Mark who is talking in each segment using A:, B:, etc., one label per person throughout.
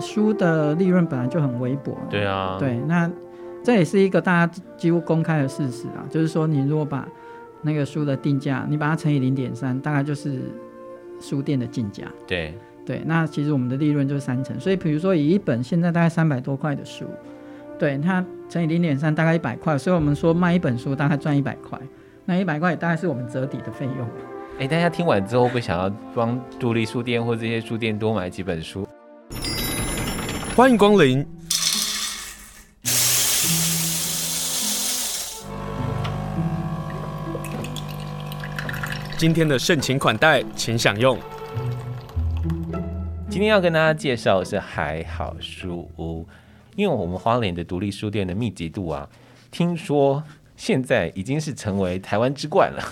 A: 书的利润本来就很微薄。
B: 对啊，
A: 对，那这也是一个大家几乎公开的事实啊，就是说你如果把那个书的定价，你把它乘以零点三，大概就是书店的进价。
B: 对
A: 对，那其实我们的利润就是三成。所以比如说以一本现在大概三百多块的书，对它乘以零点三，大概一百块，所以我们说卖一本书大概赚一百块，那一百块也大概是我们折抵的费用。
B: 哎，大家听完之后会想要帮独立书店或这些书店多买几本书？
C: 欢迎光临。今天的盛情款待，请享用。
B: 今天要跟大家介绍的是还好书屋，因为我们花莲的独立书店的密集度啊，听说现在已经是成为台湾之冠了。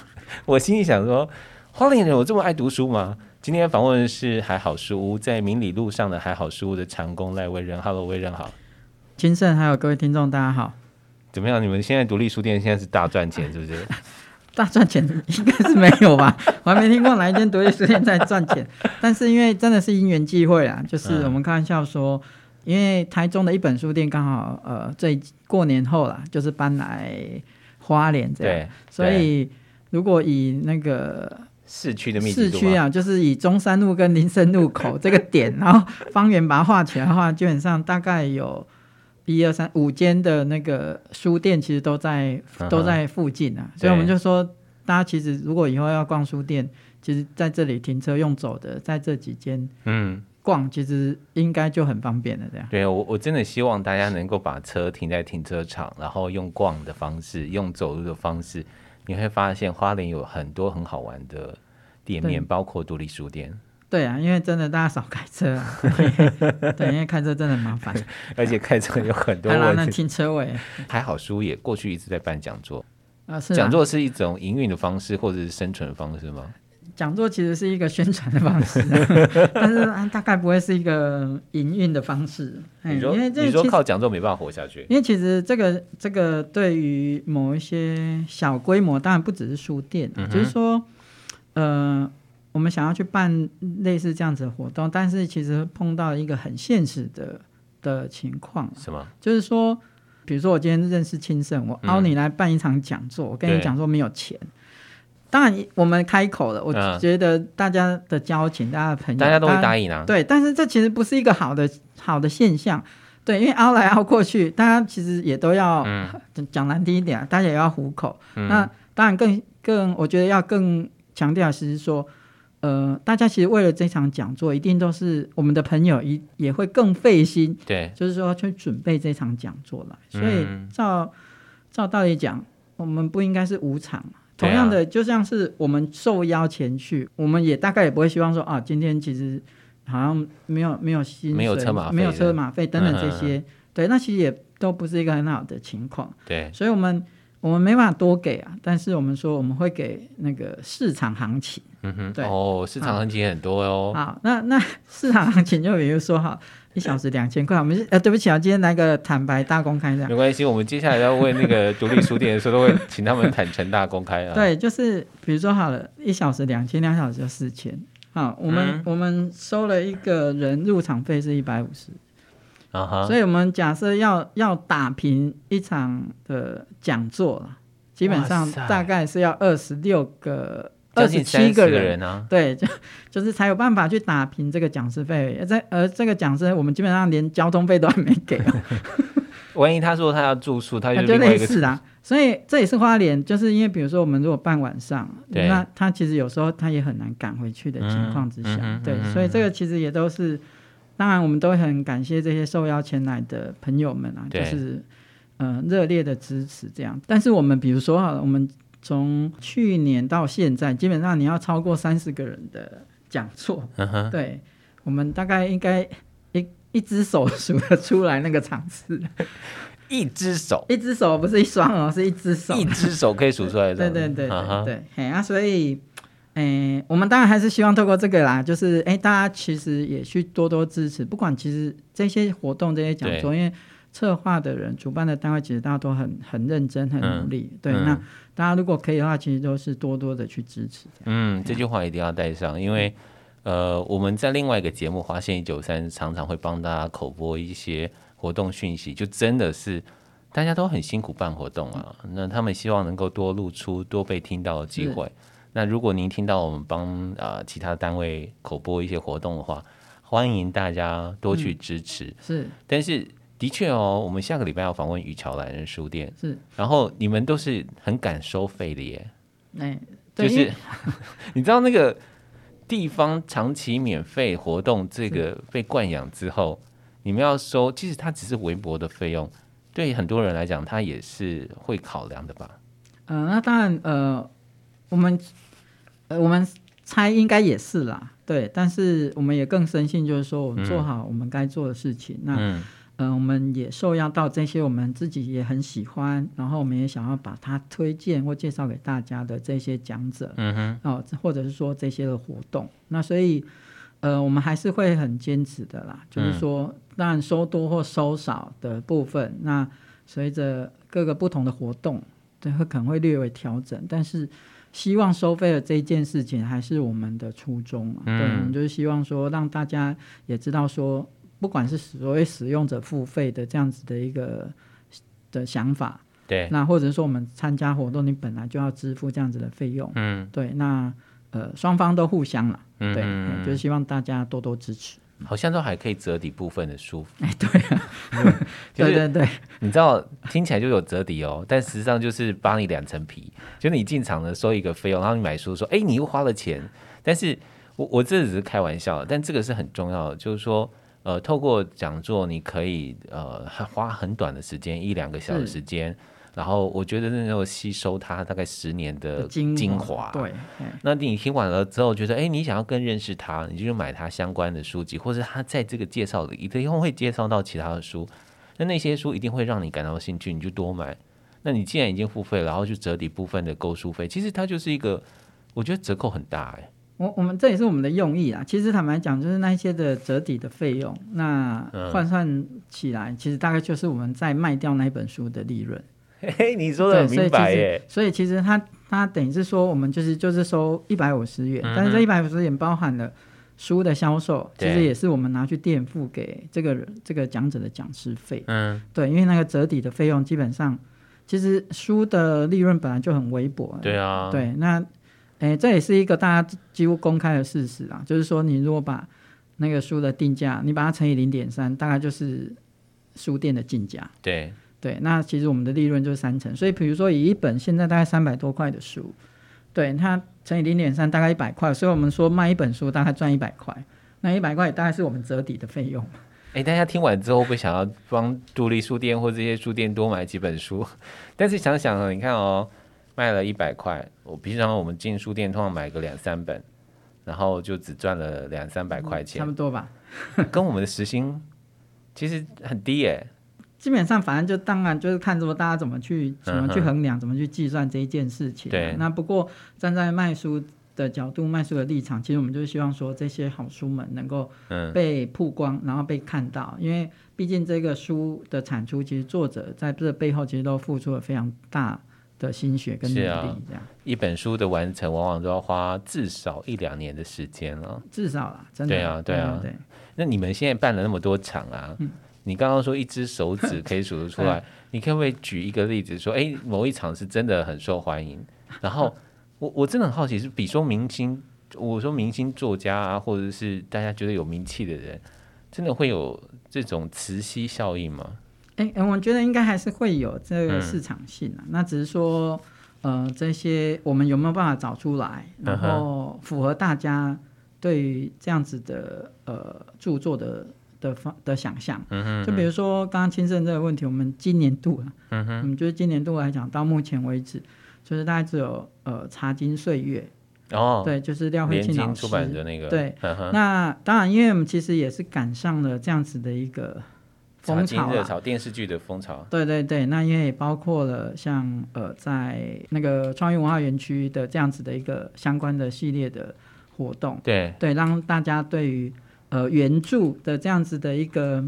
B: 我心里想说。花莲人有这么爱读书吗？今天访问的是还好书屋，在明理路上的还好书屋的长工赖威仁。Hello，威仁好。
A: 金盛还有各位听众，大家好。
B: 怎么样？你们现在独立书店现在是大赚钱，是不是？
A: 大赚钱应该是没有吧？我还没听过哪一间独立书店在赚钱。但是因为真的是因缘际会啊，就是我们开玩笑说，因为台中的一本书店刚好呃，最过年后啦，就是搬来花莲这样，所以如果以那个。
B: 市区的密度，市
A: 区啊，就是以中山路跟林森路口 这个点，然后方圆把它画起来的话，基本上大概有一二三五间的那个书店，其实都在都在附近啊。所以我们就说，大家其实如果以后要逛书店，其实在这里停车用走的，在这几间嗯逛，其实应该就很方便了。这样，
B: 对我我真的希望大家能够把车停在停车场，然后用逛的方式，用走路的方式。你会发现花莲有很多很好玩的店面，包括独立书店。
A: 对啊，因为真的大家少开车啊，对，因为开车真的很麻烦，
B: 而且开车有很多
A: 问题。停车位。
B: 还好书也过去一直在办讲座
A: 啊，是
B: 讲座是一种营运的方式或者是生存的方式吗？
A: 讲座其实是一个宣传的方式，但是大概不会是一个营运的方式。
B: 你说，因为你说靠讲座没办法活下去？
A: 因为其实这个这个对于某一些小规模，当然不只是书店，嗯、就是说，呃，我们想要去办类似这样子的活动，但是其实碰到一个很现实的的情况，
B: 什么？
A: 就是说，比如说我今天认识清盛，我邀你来办一场讲座，嗯、我跟你讲说没有钱。当然，我们开口了。我觉得大家的交情，嗯、大家的朋友，
B: 大家都会答应啊。
A: 对，但是这其实不是一个好的好的现象。对，因为凹来凹过去，大家其实也都要讲、嗯、难听一点，大家也要糊口。嗯、那当然更更，我觉得要更强调的是说，呃，大家其实为了这场讲座，一定都是我们的朋友，一也会更费心。
B: 对，
A: 就是说去准备这场讲座了。所以照、嗯、照道理讲，我们不应该是无偿。同样的，就像是我们受邀前去，啊、我们也大概也不会希望说啊，今天其实好像没有没有薪水，
B: 没有车马费，
A: 没有车马费等等这些，对，那其实也都不是一个很好的情况。
B: 对，
A: 所以我们我们没办法多给啊，但是我们说我们会给那个市场行情。
B: 嗯哼，
A: 对
B: 哦，市场行情很多哦。
A: 好，那那市场行情就比如说哈。一小时两千块，我们呃，对不起啊，今天来个坦白大公开这样。
B: 没关系，我们接下来要为那个独立书店的时候，都会请他们坦诚大公开啊。
A: 对，就是比如说好了，一小时两千，两小时就四千。好，我们、嗯、我们收了一个人入场费是一百五十。所以我们假设要要打平一场的讲座了，基本上大概是要二十六个。二十七个人啊，对，就就是才有办法去打平这个讲师费。这而这个讲师，我们基本上连交通费都还没给。
B: 万一他说他要住宿，他就
A: 就类似啦。所以这也是花莲，就是因为比如说我们如果办晚上，那他其实有时候他也很难赶回去的情况之下，嗯嗯、对，所以这个其实也都是，当然我们都很感谢这些受邀前来的朋友们啊，就是嗯热烈的支持这样。但是我们比如说好了，我们。从去年到现在，基本上你要超过三十个人的讲座，嗯、对，我们大概应该一一只手数得出来那个场次，
B: 一只手，
A: 一只手不是一双哦，是一只手，
B: 一只手可以数出来的，
A: 对对对对对，哎啊，所以，哎、欸，我们当然还是希望透过这个啦，就是哎、欸，大家其实也去多多支持，不管其实这些活动这些讲座，对因为。策划的人、主办的单位，其实大家都很很认真、很努力。嗯、对，嗯、那大家如果可以的话，其实都是多多的去支持。
B: 嗯，这句话一定要带上，因为呃，我们在另外一个节目《华县一九三》常常会帮大家口播一些活动讯息，就真的是大家都很辛苦办活动啊。那他们希望能够多露出、多被听到的机会。那如果您听到我们帮啊、呃、其他单位口播一些活动的话，欢迎大家多去支持。
A: 嗯、是，
B: 但是的确哦，我们下个礼拜要访问雨桥懒人书店。
A: 是，
B: 然后你们都是很敢收费的耶。
A: 哎，
B: 就是 你知道那个。地方长期免费活动，这个被惯养之后，你们要收，其实它只是微薄的费用，对很多人来讲，它也是会考量的吧？
A: 嗯、呃，那当然，呃，我们，呃，我们猜应该也是啦，对，但是我们也更深信，就是说，我们做好我们该做的事情，嗯、那。嗯。我们也受邀到这些我们自己也很喜欢，然后我们也想要把它推荐或介绍给大家的这些讲者，嗯哼，哦，或者是说这些的活动，那所以，呃，我们还是会很坚持的啦，就是说，当然收多或收少的部分，嗯、那随着各个不同的活动，对，会可能会略微调整，但是希望收费的这一件事情还是我们的初衷啊，嗯、对，我们就是希望说让大家也知道说。不管是所谓使用者付费的这样子的一个的想法，
B: 对，
A: 那或者说我们参加活动，你本来就要支付这样子的费用，嗯，对，那呃双方都互相了，嗯，对，就是希望大家多多支持。
B: 好像都还可以折抵部分的书，
A: 哎，对啊，对对对，
B: 你知道听起来就有折抵哦，但实际上就是扒你两层皮，就你进场的收一个费用，然后你买书说，哎，你又花了钱，但是我我这只是开玩笑，但这个是很重要的，就是说。呃，透过讲座，你可以呃花很短的时间，一两个小时时间，然后我觉得那时候吸收他大概十年的精华。
A: 对，
B: 那你听完了之后，觉得哎，你想要更认识他，你就买他相关的书籍，或者他在这个介绍里一定会介绍到其他的书，那那些书一定会让你感到兴趣，你就多买。那你既然已经付费，然后就折抵部分的购书费，其实它就是一个，我觉得折扣很大哎。
A: 我我们这也是我们的用意啊。其实坦白讲，就是那些的折抵的费用，那换算起来，嗯、其实大概就是我们在卖掉那本书的利润。
B: 嘿嘿，你说的很明白耶。
A: 所以其实它它等于是说，我们就是就是收一百五十元，嗯、但是这一百五十元包含了书的销售，其实也是我们拿去垫付给这个人这个讲者的讲师费。嗯，对，因为那个折抵的费用基本上，其实书的利润本来就很微薄。
B: 对啊，
A: 对那。哎，这也是一个大家几乎公开的事实啊，就是说，你如果把那个书的定价，你把它乘以零点三，大概就是书店的进价。
B: 对
A: 对，那其实我们的利润就是三成。所以，比如说以一本现在大概三百多块的书，对它乘以零点三，大概一百块。所以我们说卖一本书大概赚一百块，那一百块大概是我们折抵的费用。
B: 哎，大家听完之后会想要帮独立书店或这些书店多买几本书？但是想想，你看哦。卖了一百块，我平常我们进书店通常买个两三本，然后就只赚了两三百块钱，
A: 差不多吧。
B: 跟我们的时薪其实很低耶。
A: 基本上，反正就当然就是看说大家怎么去怎么去衡量，嗯、怎么去计算这一件事情。
B: 对。
A: 那不过站在卖书的角度、卖书的立场，其实我们就是希望说这些好书们能够被曝光，嗯、然后被看到，因为毕竟这个书的产出，其实作者在这背后其实都付出了非常大。的心血跟努力，这样、啊、
B: 一本书的完成，往往都要花至少一两年的时间了。
A: 至少啦，真的。
B: 对啊，对啊，对，对。那你们现在办了那么多场啊，嗯、你刚刚说一只手指 可以数得出来，你可不可以举一个例子说，哎，某一场是真的很受欢迎？然后我我真的很好奇，是比说明星，我说明星作家啊，或者是大家觉得有名气的人，真的会有这种磁吸效应吗？
A: 哎、欸，我觉得应该还是会有这个市场性啊。嗯、那只是说，呃，这些我们有没有办法找出来，然后符合大家对于这样子的呃著作的的方的想象。嗯哼嗯，就比如说刚刚清盛这个问题，我们今年度啊，嗯哼，我们就是今年度来讲，到目前为止，就是大概只有呃《茶金岁月》哦，对，就是廖慧卿老师
B: 出版的那
A: 个。对，那当然，因为我们其实也是赶上了这样子的一个。风潮热
B: 潮，电视剧的风潮。
A: 对对对，那因为也包括了像呃，在那个创意文化园区的这样子的一个相关的系列的活动。
B: 对
A: 对，让大家对于呃原著的这样子的一个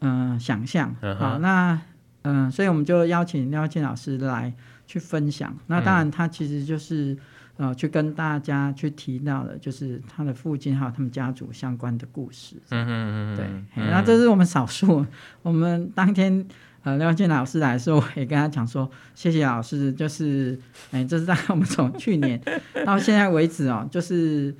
A: 嗯、呃、想象。好，那嗯、呃，所以我们就邀请廖庆老师来去分享。那当然，他其实就是呃去跟大家去提到的，就是他的父亲还有他们家族相关的故事。嗯嗯嗯，对，嗯、那这是我们少数。我们当天呃廖建老师来的时候，我也跟他讲说，谢谢老师，就是哎、欸，这是在 我们从去年到现在为止哦，就是。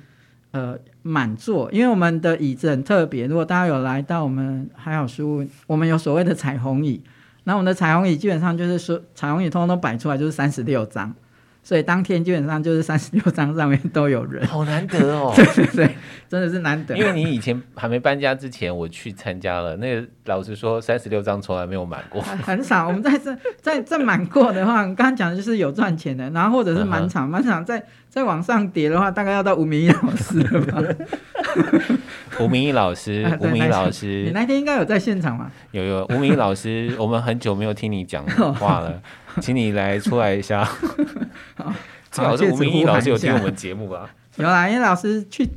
A: 呃，满座，因为我们的椅子很特别。如果大家有来到我们还好书屋，我们有所谓的彩虹椅。那我们的彩虹椅基本上就是说，彩虹椅通通都摆出来就是三十六张。所以当天基本上就是三十六 张上面都有人，
B: 好难得哦！
A: 对对对，真的是难得。
B: 因为你以前还没搬家之前，我去参加了，那个老实说，三十六张从来没有满过，
A: 很少。我们在这在这满过的话，刚刚讲的就是有赚钱的，然后或者是满场满场再再往上叠的话，大概要到吴明义老师了吧？
B: 吴明义老师，吴明义老师，
A: 你那天应该有在现场吗？
B: 有有，吴明义老师，我们很久没有听你讲话了。请你来出来一下。好，最好是吴明义老师有听我们节目吧？
A: 有啦，因为老师去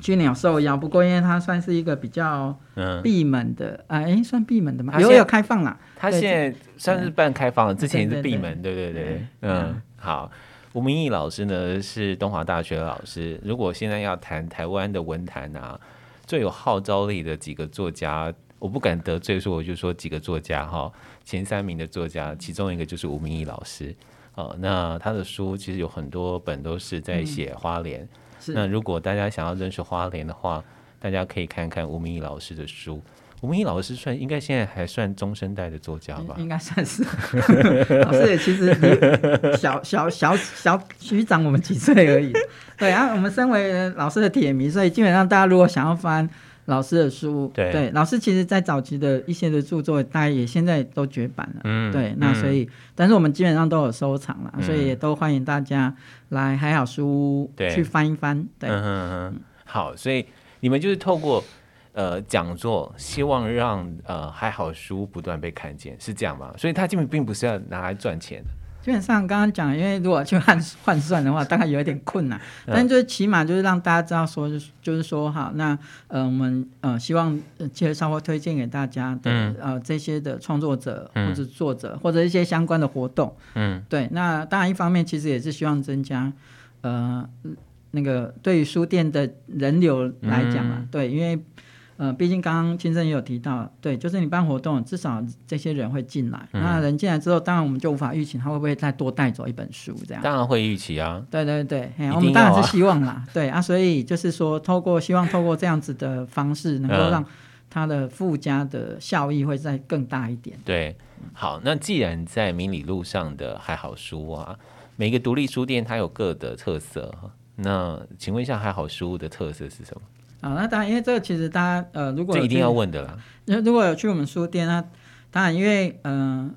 A: 去年有受邀，不过因为他算是一个比较闭门的，哎、嗯，算闭门的嘛，有有开放啦。
B: 他现在算是半开放了，之前也是闭门，对对对，对，对，嗯，好。吴明义老师呢是东华大学的老师。如果现在要谈台湾的文坛啊，最有号召力的几个作家，我不敢得罪，说我就说几个作家哈。前三名的作家，其中一个就是吴明义老师。哦，那他的书其实有很多本都是在写花莲。嗯、那如果大家想要认识花莲的话，大家可以看看吴明义老师的书。吴明义老师算应该现在还算中生代的作家吧？
A: 应该算是。老师也其实小小小小虚长我们几岁而已。对啊，我们身为老师的铁迷，所以基本上大家如果想要翻。老师的书，对，对，老师其实，在早期的一些的著作，大家也现在都绝版了，嗯，对，那所以，嗯、但是我们基本上都有收藏了，嗯、所以也都欢迎大家来还好书屋去翻一翻，对，
B: 好，所以你们就是透过呃讲座，希望让呃还好书不断被看见，是这样吗？所以它基本并不是要拿来赚钱的。
A: 基本上刚刚讲，因为如果去换换算的话，大概有一点困难。但就是起码就是让大家知道说，就是就是说哈，那呃我们呃希望介绍或推荐给大家的、嗯、呃这些的创作者或者作者、嗯、或者一些相关的活动。嗯，对。那当然一方面其实也是希望增加呃那个对于书店的人流来讲嘛，嗯、对，因为。呃，毕竟刚刚先生也有提到，对，就是你办活动，至少这些人会进来。嗯、那人进来之后，当然我们就无法预期他会不会再多带走一本书这样。当
B: 然会预期啊。
A: 对对对，啊、我们当然是希望啦。对啊，所以就是说，透过希望透过这样子的方式，能够让它的附加的效益会再更大一点。
B: 对，好，那既然在迷你路上的还好书啊，每个独立书店它有各的特色，那请问一下，还好书的特色是什么？
A: 啊，那当然，因为这个其实大家呃，如果
B: 这一定要问的啦。
A: 那如果有去我们书店，那当然，因为嗯、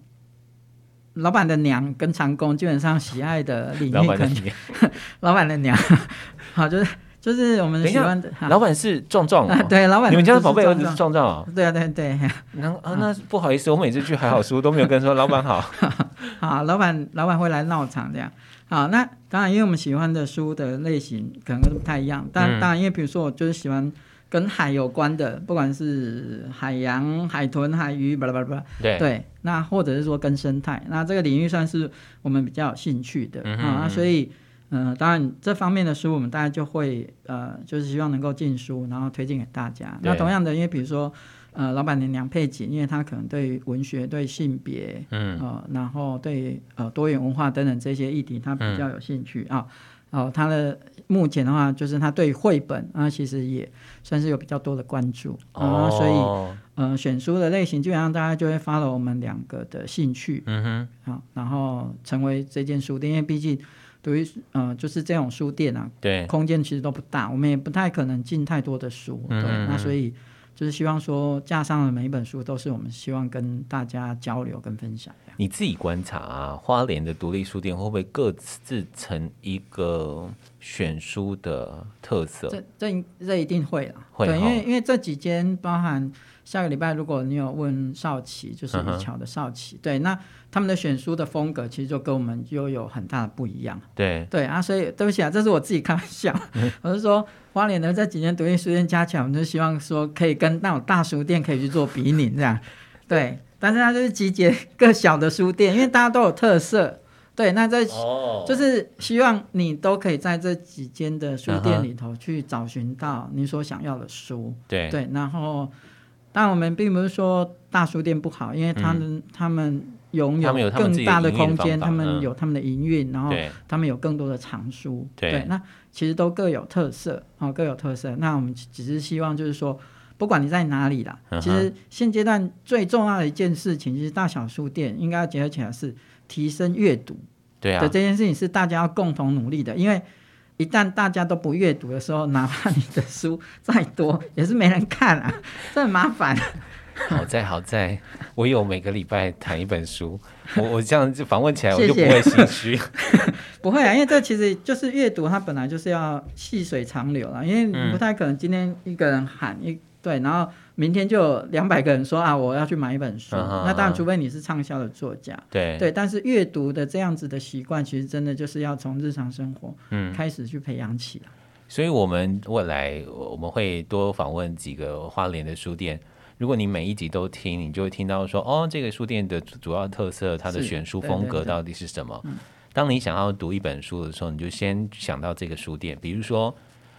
A: 呃，老板的娘跟长工基本上喜爱的领域，老板的娘，老板的娘，好，就是就是我们喜欢的。
B: 老板是壮壮、啊，对，
A: 老板，
B: 你们家的宝贝儿子是壮壮啊？
A: 对啊，对对。
B: 那啊，那不好意思，我每次去还好书都没有跟说老板好。
A: 好，老板，老板会来闹场这样。好，那当然，因为我们喜欢的书的类型可能都不太一样。但当然，因为比如说，我就是喜欢跟海有关的，不管是海洋、海豚、海鱼，巴拉巴拉巴拉。对对。那或者是说跟生态，那这个领域算是我们比较有兴趣的、嗯、啊。所以，嗯、呃，当然这方面的书，我们大家就会呃，就是希望能够进书，然后推荐给大家。那同样的，因为比如说。呃，老板娘梁佩锦，因为她可能对文学、对性别，嗯，呃，然后对呃多元文化等等这些议题，她比较有兴趣啊。哦、嗯呃，他的目前的话，就是她对绘本啊，其实也算是有比较多的关注啊、呃。所以，呃，选书的类型基本上大家就会 follow 我们两个的兴趣，嗯哼，好、呃，然后成为这间书店，因为毕竟对于呃，就是这种书店啊，对，空间其实都不大，我们也不太可能进太多的书，对，嗯、那所以。就是希望说，架上的每一本书都是我们希望跟大家交流跟分享。
B: 你自己观察啊，花莲的独立书店会不会各自成一个选书的特色？
A: 这这这一定会了，
B: 会
A: 对，因为因为这几间包含。下个礼拜，如果你有问少奇，就是一桥的少奇，嗯、对，那他们的选书的风格其实就跟我们又有很大的不一样。对对啊，所以对不起啊，这是我自己开玩笑，嗯、我是说花莲的这几年独立书店加起来，我们就希望说可以跟那种大书店可以去做比拟这样。对，但是它就是集结各小的书店，因为大家都有特色。对，那在、哦、就是希望你都可以在这几间的书店里头去找寻到你所想要的书。
B: 对
A: 对，然后，但我们并不是说大书店不好，因为他们、嗯、他们拥有更大的空间，他们有他们的营运，然后他们有更多的藏书。对，对那其实都各有特色，哦，各有特色。那我们只是希望就是说。不管你在哪里啦，其实现阶段最重要的一件事情，就是大小书店应该要结合起来，是提升阅读。对啊，这件事情是大家要共同努力的。因为一旦大家都不阅读的时候，哪怕你的书再多，也是没人看啊，这很麻烦。
B: 好在好在，我有每个礼拜谈一本书，我我这样就访问起来，我就不会心虚。
A: 不会啊，因为这其实就是阅读，它本来就是要细水长流了，因为你不太可能今天一个人喊一。对，然后明天就有两百个人说啊，我要去买一本书。Uh. 那当然，除非你是畅销的作家。对对，但是阅读的这样子的习惯，其实真的就是要从日常生活开始去培养起来。
B: 嗯，所以，我们未来我们会多访问几个花莲的书店。如果你每一集都听，你就会听到说，哦，这个书店的主要特色，它的选书风格到底是什么？对对对。当你想要读一本书的时候，你就先想到这个书店，比如说。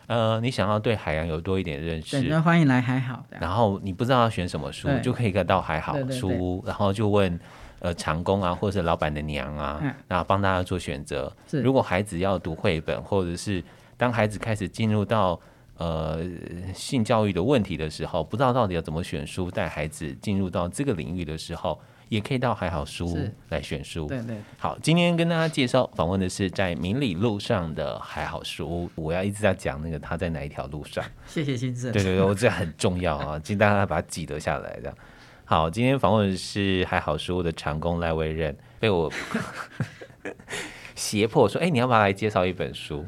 B: 呃，你想要对海洋有多一点认识，
A: 那欢迎来海好。
B: 然后你不知道要选什么书，就可以到海好书屋，然后就问呃长工啊，或者是老板的娘啊，然后帮大家做选择。如果孩子要读绘本，或者是当孩子开始进入到呃性教育的问题的时候，不知道到底要怎么选书，带孩子进入到这个领域的时候。也可以到海好书屋来选书。对对。好，今天跟大家介绍访问的是在明理路上的海好书屋。我要一直在讲那个他在哪一条路上。
A: 谢谢先生。
B: 对对对，我这很重要啊，请大家把它记得下来。这样。好，今天访问的是海好书屋的长工赖威任，被我 胁迫说：“哎、欸，你要不要来介绍一本书？”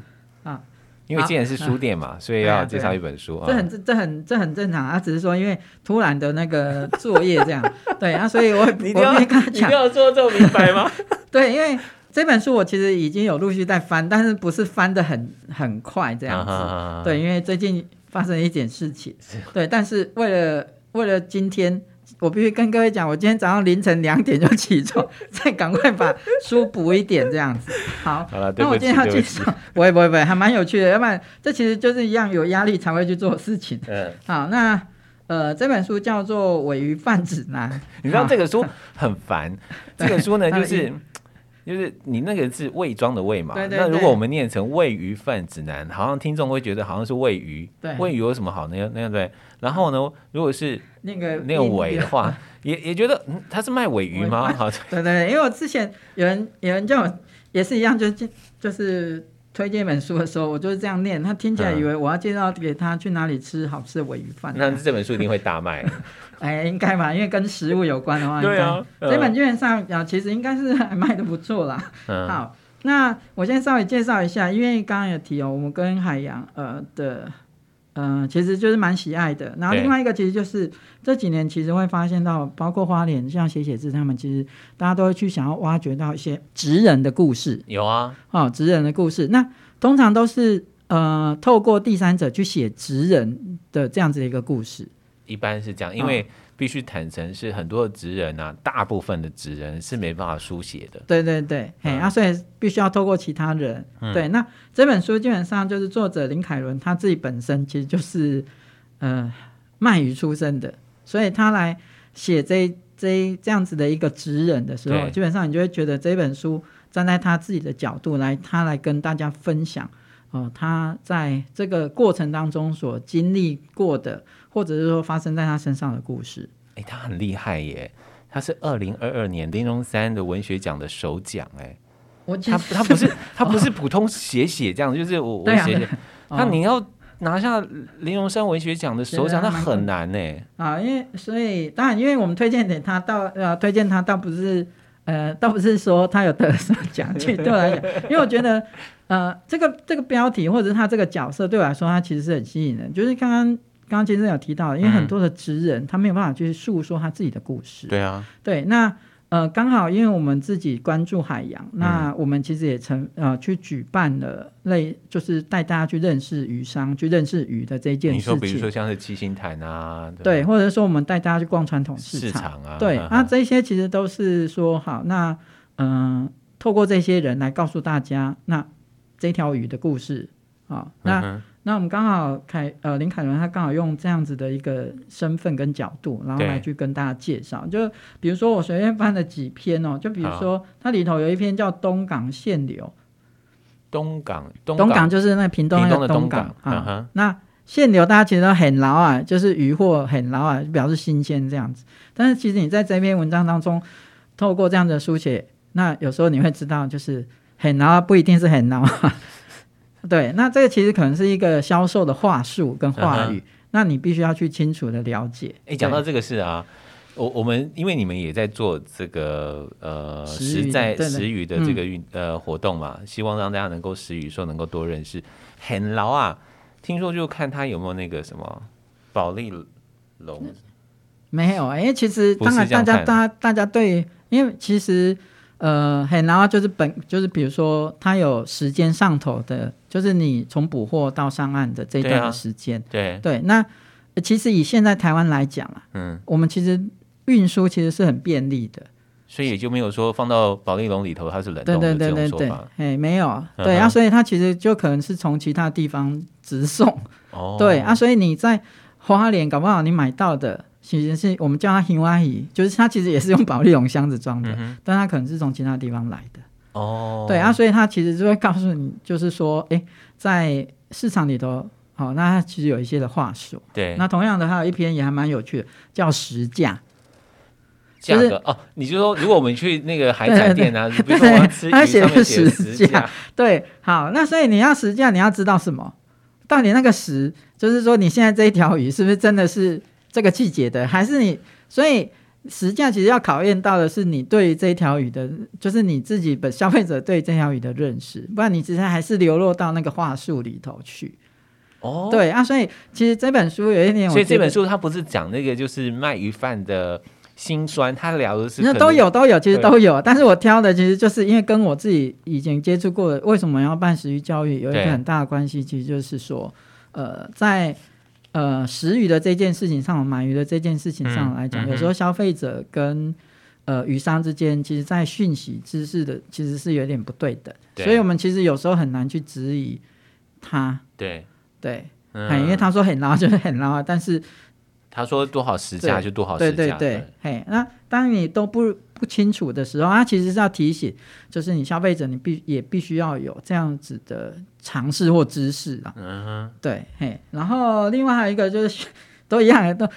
B: 啊。因为既然是书店嘛，所以要介绍一本书啊。
A: 这很这这很这很正常啊，只是说因为突然的那个作业这样，对啊，所以我
B: 你要我跟他讲，你要说这么明白吗？
A: 对，因为这本书我其实已经有陆续在翻，但是不是翻的很很快这样子。啊、对，因为最近发生了一件事情，对，但是为了为了今天。我必须跟各位讲，我今天早上凌晨两点就起床，再赶快把书补一点，这样子。好，好了，那我今天要介绍，不会不会不会，还蛮有趣的。要不然，这其实就是一样有压力才会去做事情。嗯，好，那呃，这本书叫做《尾鱼饭指南》，
B: 你知道这个书很烦，这个书呢 就是。就是你那个是伪装的伪嘛？对对对，那如果我们念成喂鱼饭指南，好像听众会觉得好像是喂鱼。对，喂鱼有什么好那样那样对？然后呢，如果是那个那个尾的话，也也觉得嗯，他是卖尾鱼吗？好，
A: 对对对，因为我之前有人有人叫我也是一样，就是就是推荐一本书的时候，我就是这样念，他听起来以为我要介绍给他去哪里吃好吃的尾鱼饭。
B: 那这本书一定会大卖。
A: 哎，应该吧，因为跟食物有关的话，对啊，这本基本上啊，其实应该是还卖的不错啦。嗯。好，那我先稍微介绍一下，因为刚刚有提哦，我们跟海洋呃的，嗯、呃，其实就是蛮喜爱的。然后另外一个，其实就是这几年其实会发现到，包括花莲像写写字，他们其实大家都会去想要挖掘到一些职人的故事。
B: 有啊，
A: 哦，职人的故事，那通常都是呃透过第三者去写职人的这样子的一个故事。
B: 一般是这样，因为必须坦诚，是很多的职人啊，大部分的职人是没办法书写的。
A: 对对对，嗯、嘿啊，所以必须要透过其他人。嗯、对，那这本书基本上就是作者林凯伦他自己本身其实就是呃卖鱼出身的，所以他来写这这这样子的一个职人的时候，基本上你就会觉得这本书站在他自己的角度来，他来跟大家分享哦、呃，他在这个过程当中所经历过的。或者是说发生在他身上的故事，
B: 哎、欸，他很厉害耶！他是二零二二年林荣三的文学奖的首奖，哎，我他他不是他不是普通写写这样，就是我 我写写，他你要拿下林荣山文学奖的首奖，那很难呢。
A: 啊，因为所以当然，因为我们推荐给他到呃，推荐他倒不是呃，倒不是说他有得什么奖，对 我来讲，因为我觉得呃，这个这个标题或者是他这个角色对我来说，他其实是很吸引人，就是刚刚。刚刚其实有提到，因为很多的职人、嗯、他没有办法去诉说他自己的故事。
B: 对啊，
A: 对，那呃刚好因为我们自己关注海洋，嗯、那我们其实也曾呃去举办了类，就是带大家去认识鱼商，去认识鱼的这件事情。你
B: 说，比如说像是七星潭啊，
A: 对，对，或者说我们带大家去逛传统市
B: 场，啊，
A: 对，那、啊、这些其实都是说好，那嗯、呃，透过这些人来告诉大家，那这条鱼的故事啊，那、嗯、那我们刚好凯呃林凯伦他刚好用这样子的一个身份跟角度，然后来去跟大家介绍，就比如说我随便翻了几篇哦，就比如说它里头有一篇叫东港限流，
B: 东港
A: 东港，就是那屏东那个东港啊、嗯，那。限流大家其实都很牢啊，就是鱼货很牢啊，表示新鲜这样子。但是其实你在这篇文章当中，透过这样的书写，那有时候你会知道，就是很牢不一定是很老。对，那这个其实可能是一个销售的话术跟话语，嗯、那你必须要去清楚的了解。
B: 哎，讲到这个事啊，我我们因为你们也在做这个呃实在食鱼的这个运、嗯、呃活动嘛，希望让大家能够食鱼，说能够多认识。很牢啊。听说就看他有没有那个什么保利龙，
A: 没有，因为其实当然大家大家大家对，因为其实呃嘿然后就是本就是比如说它有时间上头的，就是你从捕获到上岸的这一段的时间，
B: 对、啊、
A: 对，对，那其实以现在台湾来讲啊，嗯，我们其实运输其实是很便利的。
B: 所以也就没有说放到保利龙里头它是冷冻的这种说法。对对对对对，
A: 哎，没有，对啊，所以它其实就可能是从其他地方直送。哦。对啊，所以你在花莲搞不好你买到的其实是我们叫它行蛙鱼，就是它其实也是用保丽龙箱子装的，嗯，但它可能是从其他地方来的。哦。对啊，所以它其实就会告诉你，就是说，哎，在市场里头，好，那它其实有一些的话术。
B: 对。
A: 那同样的，还有一篇也还蛮有趣的，叫实价。
B: 价格、就是、哦，你就说，如果我们去那个海产店啊，比如说我要吃鱼，
A: 他写的
B: 是
A: 时价，对，好，那所以你要实价，你要知道什么？到底那个实，就是说你现在这一条鱼是不是真的是这个季节的，还是你？所以实价其实要考验到的是你对于这条鱼的，就是你自己本消费者对这条鱼的认识，不然你其实还是流落到那个话术里头去。哦，对啊，所以其实这本书有一点，
B: 所以这本书它不是讲那个就是卖鱼贩的。心酸，他聊的是
A: 那都有都有，其实都有。但是我挑的其实就是因为跟我自己以前接触过的，为什么要办食鱼教育，有一个很大的关系。其实就是说，呃，在呃食鱼的这件事情上，买鱼的这件事情上来讲，嗯嗯、有时候消费者跟呃鱼商之间，其实在讯息知识的其实是有点不对的。所以我们其实有时候很难去质疑他。
B: 对
A: 对，嗯，因为他说很捞就是很捞，但是。
B: 他说多少时价就多少时价，对对对，
A: 嘿，那当你都不不清楚的时候，他其实是要提醒，就是你消费者你必也必须要有这样子的尝试或知识啊。嗯哼，对，嘿，然后另外还有一个就是都一样，都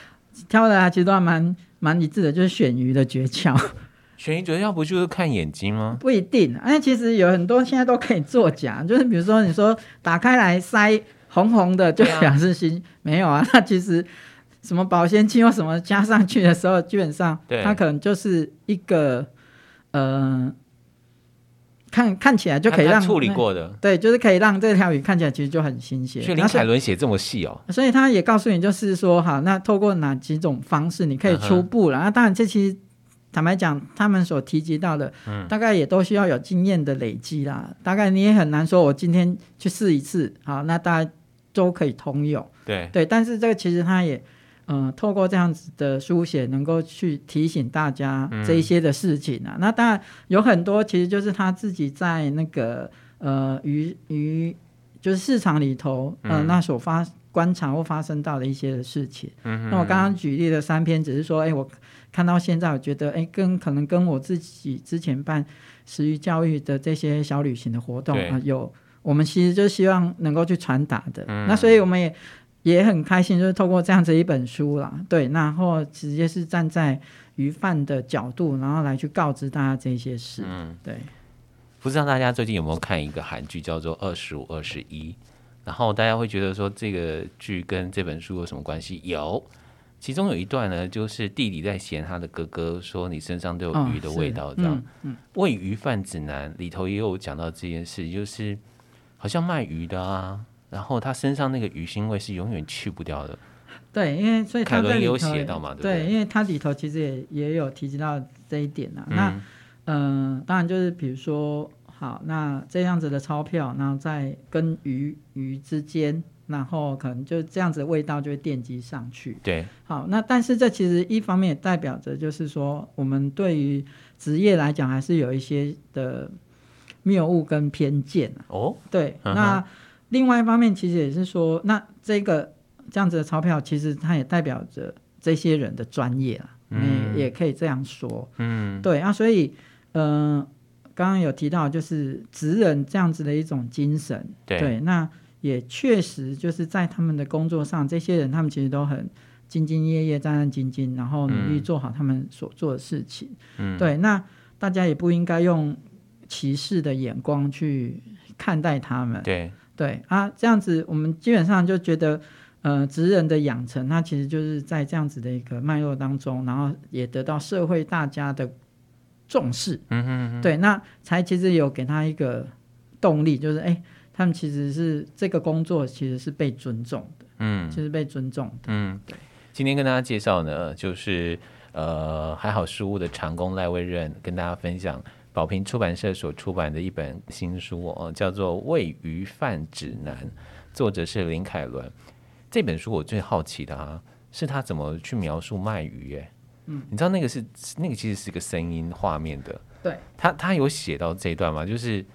A: 挑的其实都还蛮蛮一致的，就是选鱼的诀窍。
B: 选鱼诀窍不就是看眼睛吗？
A: 不一定，哎，其实有很多现在都可以作假，就是比如说你说打开来腮红红的就表示新，啊，没有啊，那其实。什么保鲜剂或什么加上去的时候，基本上它可能就是一个呃，看看起来就可以让
B: 处理过的，
A: 对，就是可以让这条鱼看起来其实就很新鲜。
B: 所以林凯伦写这么细哦，
A: 所以他也告诉你，就是说好，那透过哪几种方式你可以初步了。那、嗯、当然，这其实坦白讲，他们所提及到的，嗯，大概也都需要有经验的累积啦。大概你也很难说，我今天去试一次，好，那大家都可以通用。
B: 对
A: 对，但是这个其实他也。嗯，透过这样子的书写，能够去提醒大家这一些的事情啊。嗯、那当然有很多，其实就是他自己在那个呃鱼鱼就是市场里头，呃，嗯、那所发观察或发生到的一些的事情。嗯，那我刚刚举例的三篇，只是说，哎、欸，我看到现在，我觉得，哎、欸，跟可能跟我自己之前办食育教育的这些小旅行的活动啊、呃，有我们其实就希望能够去传达的、嗯。那所以我们也。也很开心，就是透过这样子一本书啦，对，然后直接是站在鱼贩的角度，然后来去告知大家这些事。嗯，对。
B: 不知道大家最近有没有看一个韩剧叫做《二十五二十一》，然后大家会觉得说这个剧跟这本书有什么关系？有，其中有一段呢，就是弟弟在嫌他的哥哥说你身上都有鱼的味道，这样。哦、嗯。喂鱼贩指南里头也有讲到这件事，就是好像卖鱼的啊。然后他身上那个鱼腥味是永远去不掉的。
A: 对，因为所以他里头
B: 也有写到嘛，
A: 对，因为他里头其实也也有提及到这一点啊。嗯、那嗯、呃，当然就是比如说，好，那这样子的钞票，然后在跟鱼鱼之间，然后可能就这样子的味道就会奠基上去。
B: 对，
A: 好，那但是这其实一方面也代表着，就是说我们对于职业来讲，还是有一些的谬误跟偏见
B: 哦，
A: 对，
B: 嗯、
A: 那另外一方面其实也是说，那这个这样子的钞票，其实它也代表着这些人的专业了，嗯，也可以这样说，嗯，对啊，所以，嗯、呃，刚刚有提到就是职人这样子的一种精神，
B: 对，
A: 对，那也确实就是在他们的工作上，这些人他们其实都很兢兢业业、战战兢兢，然后努力做好他们所做的事情，嗯，对，那大家也不应该用。歧视的眼光去看待他们，
B: 对
A: 对啊，这样子我们基本上就觉得，呃，职人的养成，他其实就是在这样子的一个脉络当中，然后也得到社会大家的重视，嗯哼哼，对，那才其实有给他一个动力，就是哎，他们其实是这个工作其实是被尊重的，嗯，就是被尊重的，
B: 嗯，对。今天跟大家介绍呢，就是呃，还好书屋的长工赖威任跟大家分享。宝瓶出版社所出版的一本新书哦，叫做《喂鱼饭指南》，作者是林凯伦。这本书我最好奇的啊，是他怎么去描述卖鱼？耶？嗯，你知道那个是那个其实是个声音画面的。
A: 对，
B: 他他有写到这一段吗？就是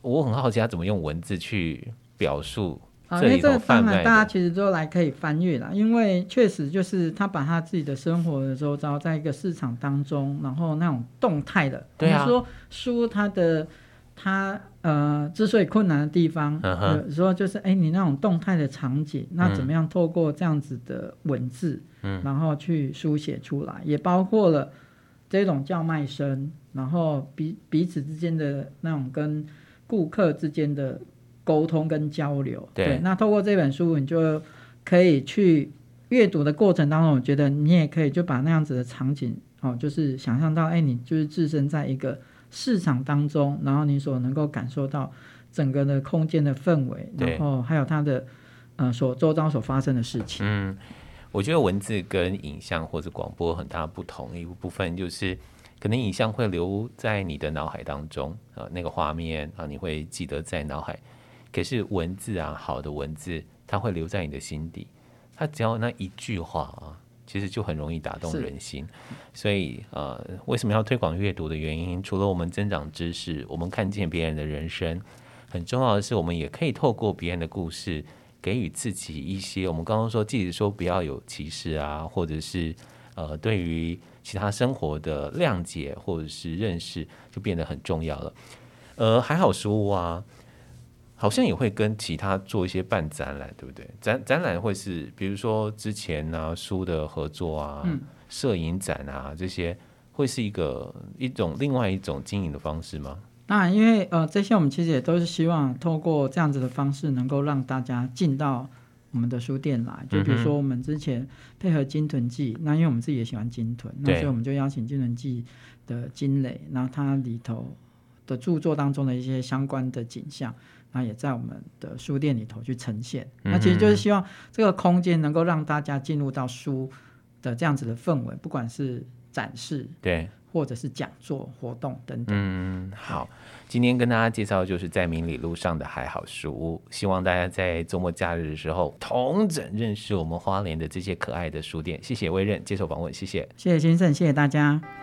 B: 我很好奇他怎么用文字去表述。
A: 因为这个当然，大家其实都来可以翻阅啦。因为确实就是他把他自己的生活的周遭，在一个市场当中，然后那种动态的，比如说书它的它呃之所以困难的地方，有时候就是哎，你那种动态的场景，那怎么样透过这样子的文字，然后去书写出来，也包括了这种叫卖声，然后彼彼此之间的那种跟顾客之间的。沟通跟交流，对，对，那透过这本书，你就可以去阅读的过程当中，我觉得你也可以就把那样子的场景，哦，就是想象到，哎，你就是置身在一个市场当中，然后你所能够感受到整个的空间的氛围，然后还有它的呃所周遭所发生的事情。
B: 嗯，我觉得文字跟影像或者广播很大不同一部分就是，可能影像会留在你的脑海当中啊，呃，那个画面啊，你会记得在脑海。可是文字啊，好的文字，它会留在你的心底。它只要那一句话啊，其实就很容易打动人心。所以呃，为什么要推广阅读的原因，除了我们增长知识，我们看见别人的人生，很重要的是，我们也可以透过别人的故事，给予自己一些。我们刚刚说，即使说不要有歧视啊，或者是呃，对于其他生活的谅解或者是认识，就变得很重要了。呃，还好书屋啊。好像也会跟其他做一些办展览，对不对？展展览会是，比如说之前呢、啊、书的合作啊、嗯、摄影展啊这些，会是一个一种另外一种经营的方式吗？
A: 当然，因为呃这些我们其实也都是希望透过这样子的方式，能够让大家进到我们的书店来。就比如说我们之前配合金豚记，那因为我们自己也喜欢金豚，那所以我们就邀请金豚记的金磊，然后它里头的著作当中的一些相关的景象。那也在我们的书店里头去呈现，那其实就是希望这个空间能够让大家进入到书的这样子的氛围，不管是展示
B: 对，
A: 或者是讲座活动等等。
B: 嗯，好，今天跟大家介绍就是在明理路上的还好书屋，希望大家在周末假日的时候同整认识我们花莲的这些可爱的书店。谢谢威任接受访问，谢谢，
A: 谢谢先生，谢谢大家。